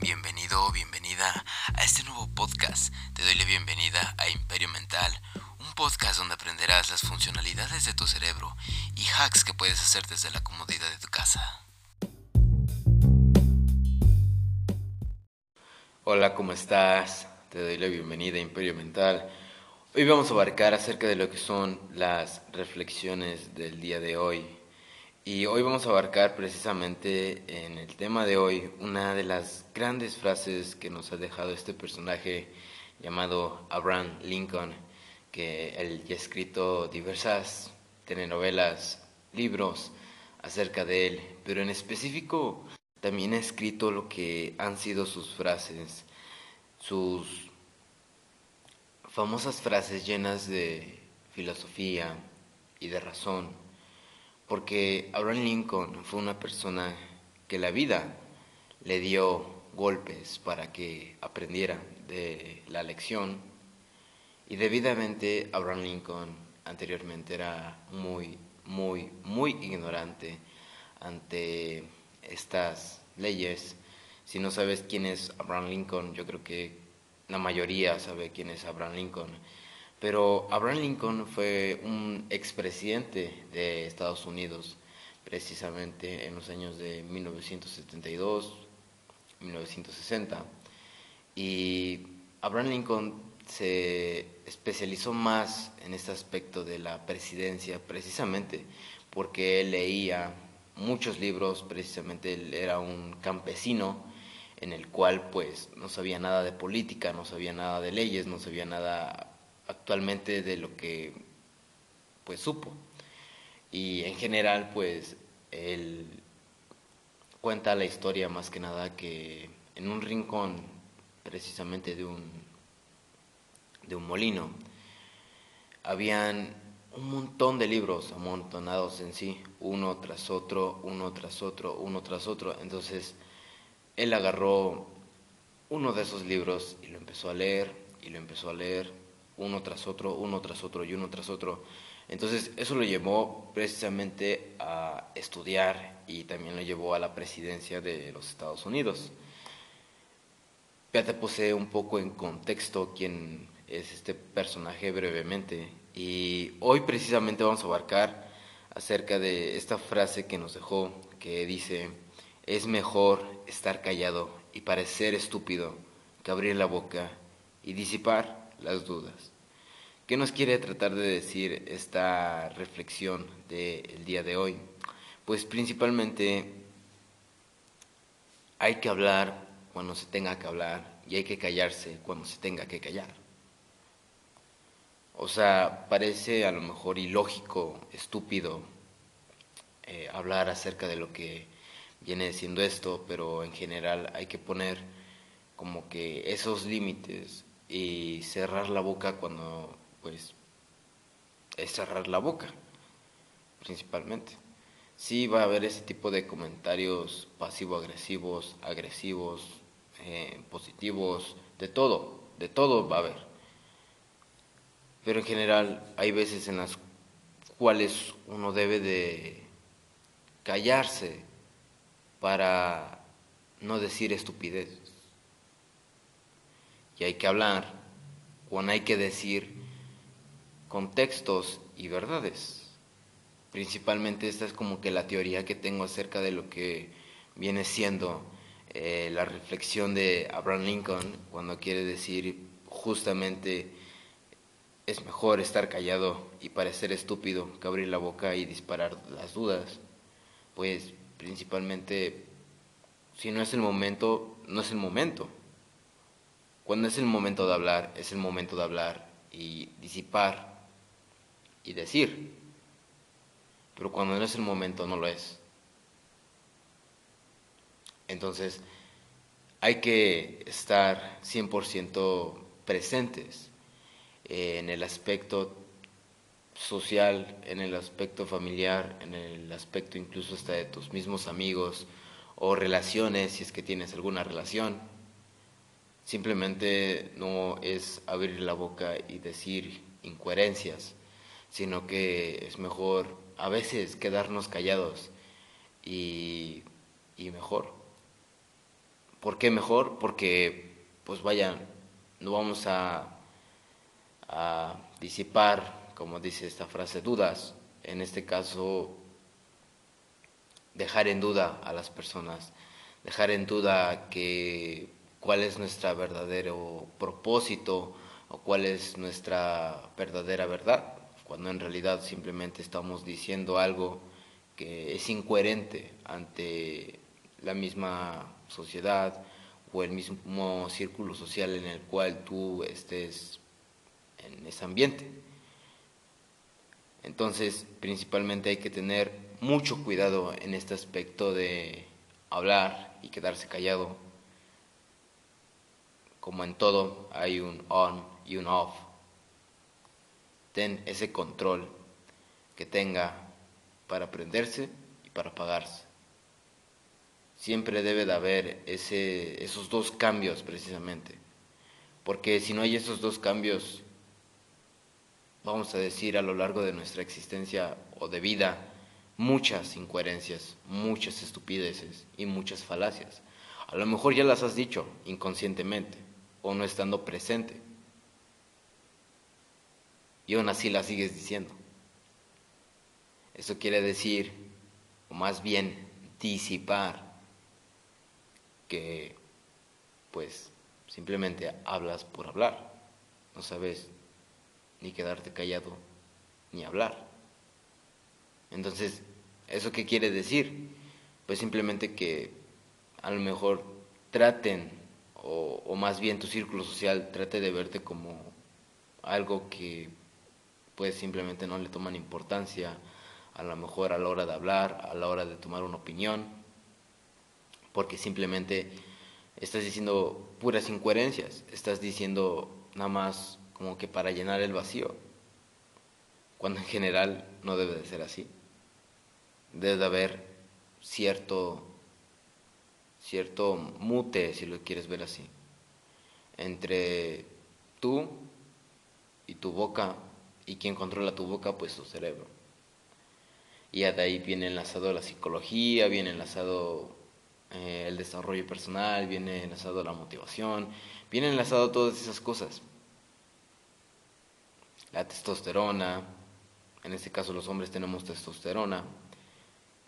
Bienvenido o bienvenida a este nuevo podcast. Te doy la bienvenida a Imperio Mental, un podcast donde aprenderás las funcionalidades de tu cerebro y hacks que puedes hacer desde la comodidad de tu casa. Hola, ¿cómo estás? Te doy la bienvenida a Imperio Mental. Hoy vamos a abarcar acerca de lo que son las reflexiones del día de hoy. Y hoy vamos a abarcar precisamente en el tema de hoy una de las grandes frases que nos ha dejado este personaje llamado Abraham Lincoln, que él ha escrito diversas telenovelas, libros acerca de él, pero en específico también ha escrito lo que han sido sus frases, sus famosas frases llenas de filosofía y de razón porque Abraham Lincoln fue una persona que la vida le dio golpes para que aprendiera de la lección y debidamente Abraham Lincoln anteriormente era muy, muy, muy ignorante ante estas leyes. Si no sabes quién es Abraham Lincoln, yo creo que la mayoría sabe quién es Abraham Lincoln. Pero Abraham Lincoln fue un expresidente de Estados Unidos, precisamente en los años de 1972, 1960. Y Abraham Lincoln se especializó más en este aspecto de la presidencia, precisamente porque él leía muchos libros, precisamente él era un campesino en el cual pues no sabía nada de política, no sabía nada de leyes, no sabía nada actualmente de lo que pues supo. Y en general pues él cuenta la historia más que nada que en un rincón precisamente de un de un molino habían un montón de libros amontonados en sí, uno tras otro, uno tras otro, uno tras otro. Entonces él agarró uno de esos libros y lo empezó a leer y lo empezó a leer uno tras otro, uno tras otro y uno tras otro. Entonces eso lo llevó precisamente a estudiar y también lo llevó a la presidencia de los Estados Unidos. Ya te puse un poco en contexto quién es este personaje brevemente y hoy precisamente vamos a abarcar acerca de esta frase que nos dejó que dice, es mejor estar callado y parecer estúpido que abrir la boca y disipar las dudas. ¿Qué nos quiere tratar de decir esta reflexión del día de hoy? Pues principalmente hay que hablar cuando se tenga que hablar y hay que callarse cuando se tenga que callar. O sea, parece a lo mejor ilógico, estúpido eh, hablar acerca de lo que viene siendo esto, pero en general hay que poner como que esos límites y cerrar la boca cuando pues es cerrar la boca principalmente. Sí va a haber ese tipo de comentarios pasivo agresivos eh, positivos de todo de todo va a haber. Pero en general hay veces en las cuales uno debe de callarse para no decir estupideces y hay que hablar, cuando hay que decir contextos y verdades. Principalmente esta es como que la teoría que tengo acerca de lo que viene siendo eh, la reflexión de Abraham Lincoln cuando quiere decir justamente es mejor estar callado y parecer estúpido que abrir la boca y disparar las dudas. Pues principalmente, si no es el momento, no es el momento. Cuando es el momento de hablar, es el momento de hablar y disipar y decir. Pero cuando no es el momento, no lo es. Entonces, hay que estar 100% presentes en el aspecto social, en el aspecto familiar, en el aspecto incluso hasta de tus mismos amigos o relaciones, si es que tienes alguna relación simplemente no es abrir la boca y decir incoherencias, sino que es mejor a veces quedarnos callados y, y mejor ¿Por qué mejor? Porque, pues vaya, no vamos a, a disipar, como dice esta frase, dudas. En este caso, dejar en duda a las personas, dejar en duda que cuál es nuestro verdadero propósito o cuál es nuestra verdadera verdad, cuando en realidad simplemente estamos diciendo algo que es incoherente ante la misma sociedad o el mismo círculo social en el cual tú estés en ese ambiente. Entonces, principalmente hay que tener mucho cuidado en este aspecto de hablar y quedarse callado. Como en todo, hay un on y un off. Ten ese control que tenga para prenderse y para apagarse. Siempre debe de haber ese, esos dos cambios precisamente. Porque si no hay esos dos cambios, vamos a decir a lo largo de nuestra existencia o de vida, muchas incoherencias, muchas estupideces y muchas falacias. A lo mejor ya las has dicho inconscientemente o no estando presente. Y aún así las sigues diciendo. Eso quiere decir, o más bien disipar, que pues simplemente hablas por hablar. No sabes ni quedarte callado ni hablar. Entonces, ¿eso qué quiere decir? Pues simplemente que a lo mejor traten, o, más bien tu círculo social trate de verte como algo que pues simplemente no le toman importancia, a lo mejor a la hora de hablar, a la hora de tomar una opinión, porque simplemente estás diciendo puras incoherencias, estás diciendo nada más como que para llenar el vacío, cuando en general no debe de ser así. Debe de haber cierto, cierto mute, si lo quieres ver así, entre tú y tu boca, y quien controla tu boca, pues tu cerebro. Y de ahí viene enlazado la psicología, viene enlazado eh, el desarrollo personal, viene enlazado la motivación, viene enlazado todas esas cosas la testosterona, en este caso los hombres tenemos testosterona,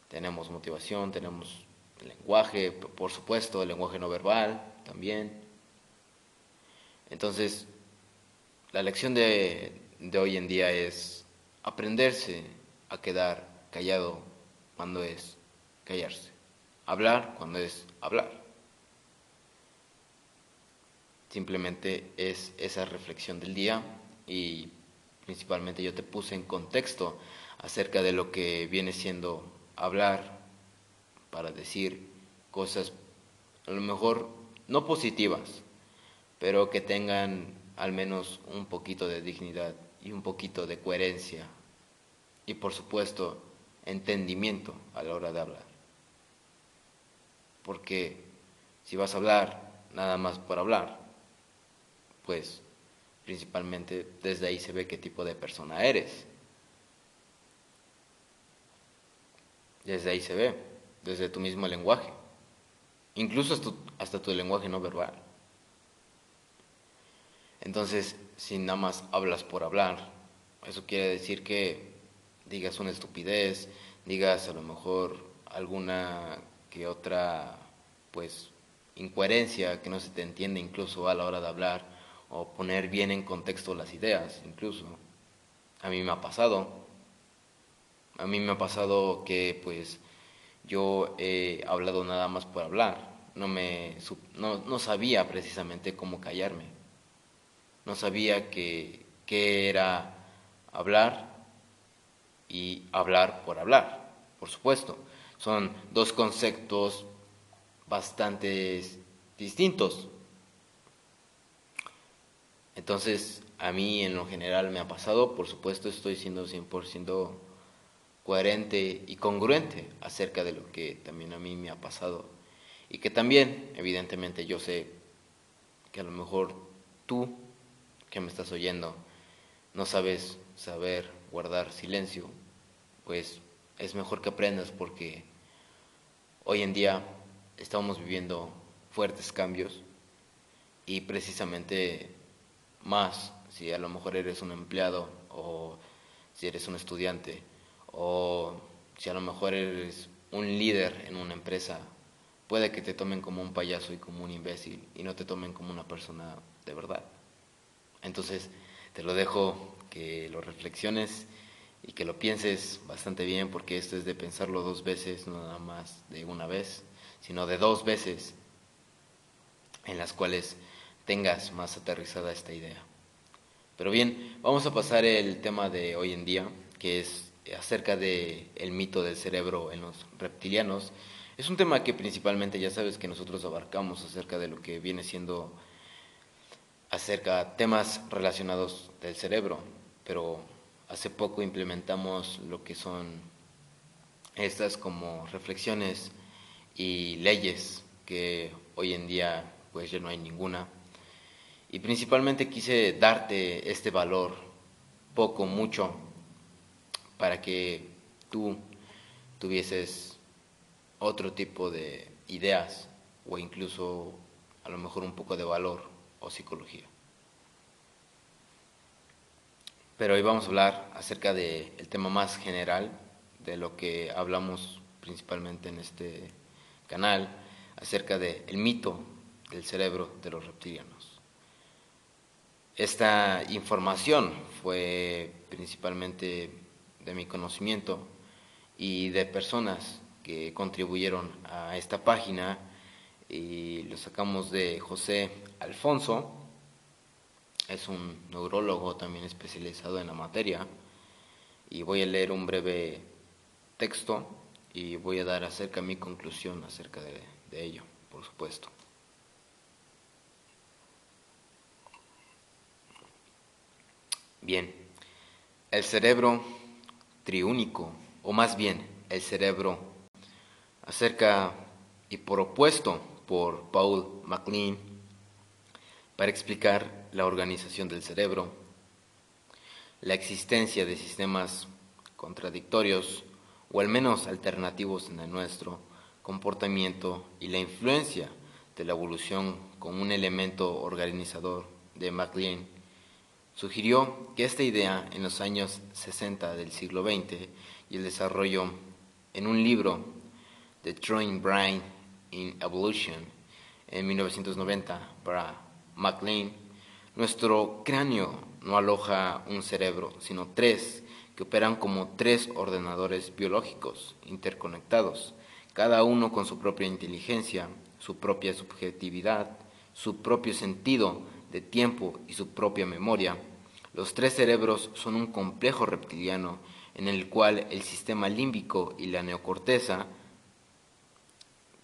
tenemos motivación, tenemos lenguaje, por supuesto, el lenguaje no verbal también. Entonces, la lección de, de hoy en día es aprenderse a quedar callado cuando es callarse, hablar cuando es hablar. Simplemente es esa reflexión del día y principalmente yo te puse en contexto acerca de lo que viene siendo hablar para decir cosas a lo mejor no positivas, pero que tengan al menos un poquito de dignidad y un poquito de coherencia y por supuesto entendimiento a la hora de hablar. Porque si vas a hablar nada más por hablar, pues principalmente desde ahí se ve qué tipo de persona eres. Desde ahí se ve, desde tu mismo lenguaje, incluso hasta, tu lenguaje no verbal. Entonces, si nada más hablas por hablar, eso quiere decir que digas una estupidez, digas a lo mejor alguna que otra, pues, incoherencia que no se te entiende incluso a la hora de hablar, o poner bien en contexto las ideas, incluso. A mí me ha pasado. A mí me ha pasado que pues yo he hablado nada más por hablar. No, me, no, no sabía precisamente cómo callarme. No sabía que, qué era hablar y hablar por hablar, por supuesto. Son dos conceptos bastante distintos. Entonces, a mí en lo general me ha pasado, por supuesto estoy siendo 100% coherente y congruente acerca de lo que también a mí me ha pasado. Y que también, evidentemente, yo sé que a lo mejor tú, que me estás oyendo, no sabes saber guardar silencio, pues es mejor que aprendas porque hoy en día estamos viviendo fuertes cambios y precisamente más si a lo mejor eres un empleado o si eres un estudiante o si a lo mejor eres un líder en una empresa, puede que te tomen como un payaso y como un imbécil y no te tomen como una persona de verdad. Entonces, te lo dejo que lo reflexiones y que lo pienses bastante bien porque esto es de pensarlo dos veces, no nada más de una vez, sino de dos veces en las cuales tengas más aterrizada esta idea. Pero bien, vamos a pasar el tema de hoy en día, que es acerca del el mito del cerebro en los reptilianos. Es un tema que principalmente ya sabes que nosotros abarcamos acerca de lo que viene siendo acerca temas relacionados del cerebro, pero hace poco implementamos lo que son estas como reflexiones y leyes que hoy en día pues ya no hay ninguna. Y principalmente quise darte este valor, poco, mucho, para que tú tuvieses otro tipo de ideas o incluso a lo mejor un poco de valor o psicología. Pero hoy vamos a hablar acerca del tema más general, de lo que hablamos principalmente en este canal, acerca del mito del cerebro de los reptilianos. Esta información fue principalmente de mi conocimiento y de personas que contribuyeron a esta página y lo sacamos de José Alfonso, es un neurólogo también especializado en la materia y voy a leer un breve texto y voy a dar acerca mi conclusión acerca de, de ello, por supuesto. Bien, el cerebro triúnico, o más bien el cerebro acerca y por opuesto por Paul MacLean para explicar la organización del cerebro, la existencia de sistemas contradictorios o al menos alternativos en nuestro comportamiento y la influencia de la evolución como un elemento organizador de MacLean, sugirió que esta idea en los años 60 del siglo XX y el desarrollo en un libro The Drawing Brain in Evolution en 1990 para MacLean nuestro cráneo no aloja un cerebro, sino tres, que operan como tres ordenadores biológicos interconectados, cada uno con su propia inteligencia, su propia subjetividad, su propio sentido de tiempo y su propia memoria. Los tres cerebros son un complejo reptiliano en el cual el sistema límbico y la neocorteza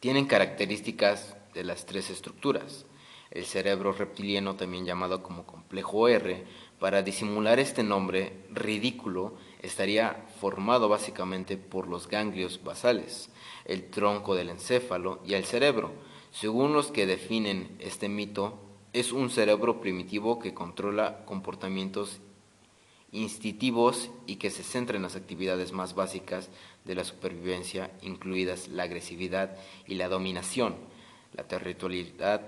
tienen características de las tres estructuras. El cerebro reptiliano, también llamado como complejo R, para disimular este nombre ridículo, estaría formado básicamente por los ganglios basales, el tronco del encéfalo y el cerebro. Según los que definen este mito, es un cerebro primitivo que controla comportamientos instintivos y que se centra en las actividades más básicas de la supervivencia, incluidas la agresividad y la dominación, la territorialidad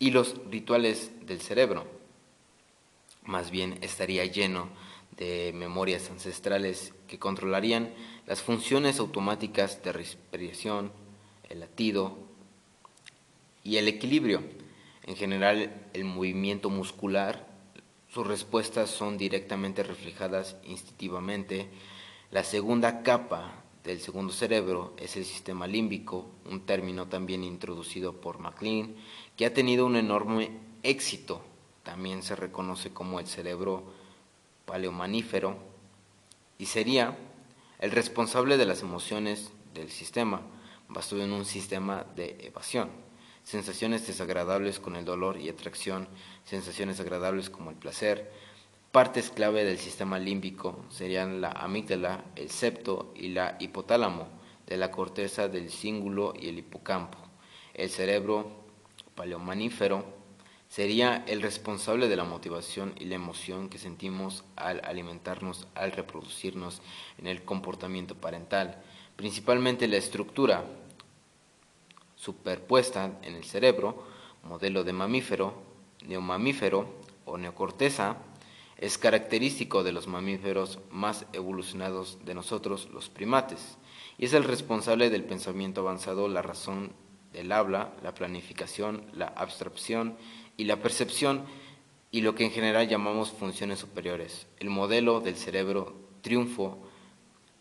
y los rituales del cerebro. Más bien estaría lleno de memorias ancestrales que controlarían las funciones automáticas de respiración, el latido y el equilibrio. En general, el movimiento muscular, sus respuestas son directamente reflejadas instintivamente. La segunda capa del segundo cerebro es el sistema límbico, un término también introducido por MacLean, que ha tenido un enorme éxito. También se reconoce como el cerebro paleomanífero y sería el responsable de las emociones del sistema, basado en un sistema de evasión. Sensaciones desagradables con el dolor y atracción, sensaciones agradables como el placer, Partes clave del sistema límbico serían la amígdala, el septo y la hipotálamo, de la corteza del cíngulo y el hipocampo. El cerebro paleomanífero sería el responsable de la motivación y la emoción que sentimos al alimentarnos, al reproducirnos en el comportamiento parental, principalmente la estructura superpuesta en el cerebro, modelo de mamífero, neomamífero o neocorteza, es característico de los mamíferos más evolucionados de nosotros, los primates, y es el responsable del pensamiento avanzado, la razón del habla, la planificación, la abstracción y la percepción, y lo que en general llamamos funciones superiores. El modelo del cerebro triunfo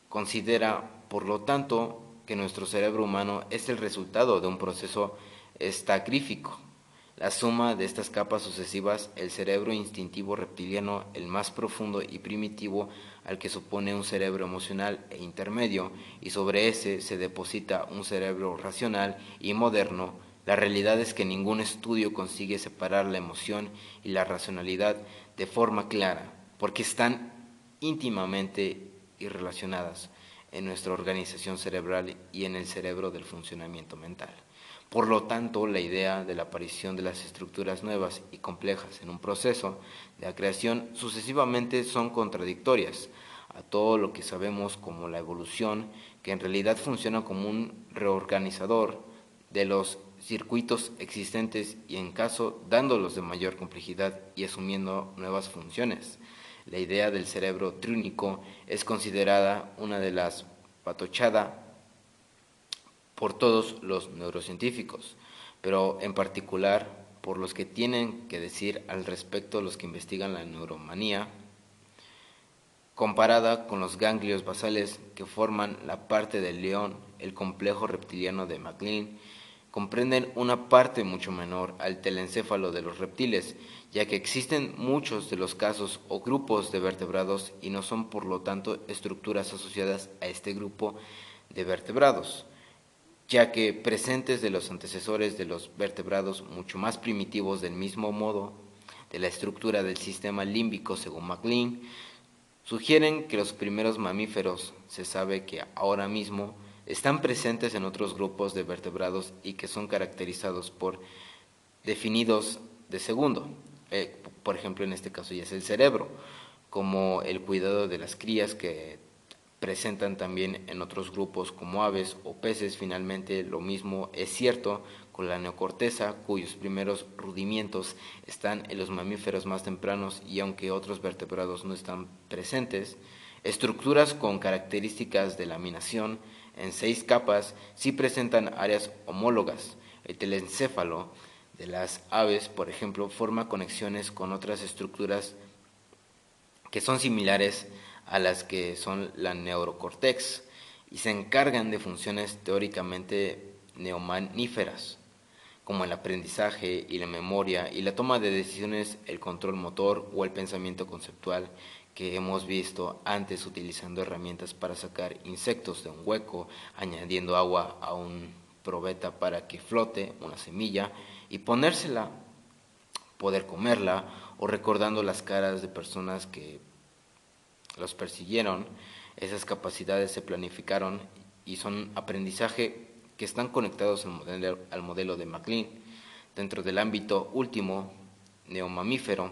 considera, por lo tanto, que nuestro cerebro humano es el resultado de un proceso estacrífico la suma de estas capas sucesivas, el cerebro instintivo reptiliano, el más profundo y primitivo, al que supone un cerebro emocional e intermedio, y sobre ese se deposita un cerebro racional y moderno, la realidad es que ningún estudio consigue separar la emoción y la racionalidad de forma clara, porque están íntimamente irrelacionadas en nuestra organización cerebral y en el cerebro del funcionamiento mental. Por lo tanto, la idea de la aparición de las estructuras nuevas y complejas en un proceso de creación sucesivamente son contradictorias a todo lo que sabemos como la evolución, que en realidad funciona como un reorganizador de los circuitos existentes y en caso dándolos de mayor complejidad y asumiendo nuevas funciones. La idea del cerebro trínico es considerada una de las patochada por todos los neurocientíficos, pero en particular por los que tienen que decir al respecto los que investigan la neuromanía, comparada con los ganglios basales que forman la parte del león, el complejo reptiliano de MacLean, comprenden una parte mucho menor al telencéfalo de los reptiles, ya que existen muchos de los casos o grupos de vertebrados y no son por lo tanto estructuras asociadas a este grupo de vertebrados ya que presentes de los antecesores de los vertebrados mucho más primitivos del mismo modo de la estructura del sistema límbico según MacLean, sugieren que los primeros mamíferos se sabe que ahora mismo están presentes en otros grupos de vertebrados y que son caracterizados por definidos de segundo. Eh, por ejemplo, en este caso ya es el cerebro, como el cuidado de las crías que presentan también en otros grupos como aves o peces. Finalmente, lo mismo es cierto con la neocorteza, cuyos primeros rudimientos están en los mamíferos más tempranos y aunque otros vertebrados no están presentes, estructuras con características de laminación en seis capas sí presentan áreas homólogas. El telencéfalo de las aves, por ejemplo, forma conexiones con otras estructuras que son similares a las que son la neurocortex y se encargan de funciones teóricamente neomaníferas, como el aprendizaje y la memoria y la toma de decisiones, el control motor o el pensamiento conceptual que hemos visto antes utilizando herramientas para sacar insectos de un hueco, añadiendo agua a un probeta para que flote una semilla y ponérsela, poder comerla o recordando las caras de personas que los persiguieron, esas capacidades se planificaron y son aprendizaje que están conectados al modelo, de MacLean dentro del ámbito último neomamífero,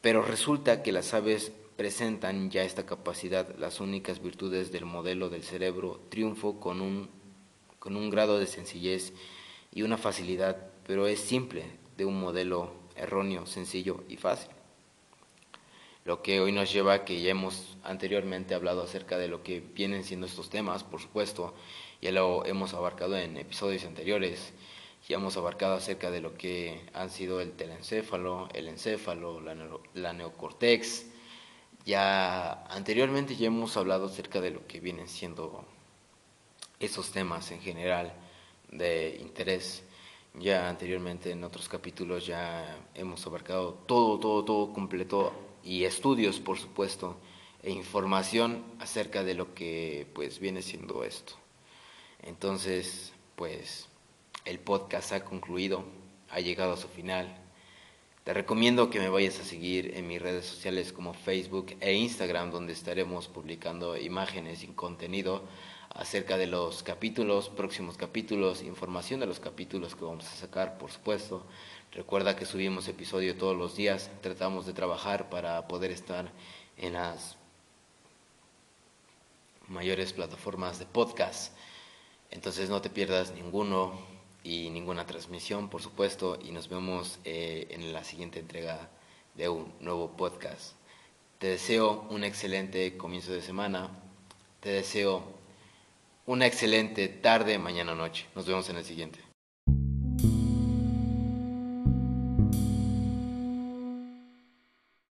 pero resulta que las aves presentan ya esta capacidad, las únicas virtudes del modelo del cerebro, triunfo con un, con un grado de sencillez y una facilidad, pero es simple de un modelo erróneo, sencillo y fácil. Lo que hoy nos lleva a que ya hemos anteriormente hablado acerca de lo que vienen siendo estos temas, por supuesto, ya lo hemos abarcado en episodios anteriores, ya hemos abarcado acerca de lo que han sido el telencéfalo, el encéfalo, la, la neocortex, ya anteriormente ya hemos hablado acerca de lo que vienen siendo esos temas en general de interés. Ya anteriormente en otros capítulos ya hemos abarcado todo, todo, todo completo y estudios, por supuesto, e información acerca de lo que pues viene siendo esto. Entonces, pues el podcast ha concluido, ha llegado a su final. Te recomiendo que me vayas a seguir en mis redes sociales como Facebook e Instagram, donde estaremos publicando imágenes y contenido acerca de los capítulos, próximos capítulos, información de los capítulos que vamos a sacar, por supuesto. Recuerda que subimos episodio todos los días, tratamos de trabajar para poder estar en las mayores plataformas de podcast. Entonces no te pierdas ninguno. Y ninguna transmisión, por supuesto, y nos vemos eh, en la siguiente entrega de un nuevo podcast. Te deseo un excelente comienzo de semana, te deseo una excelente tarde, mañana, noche. Nos vemos en el siguiente.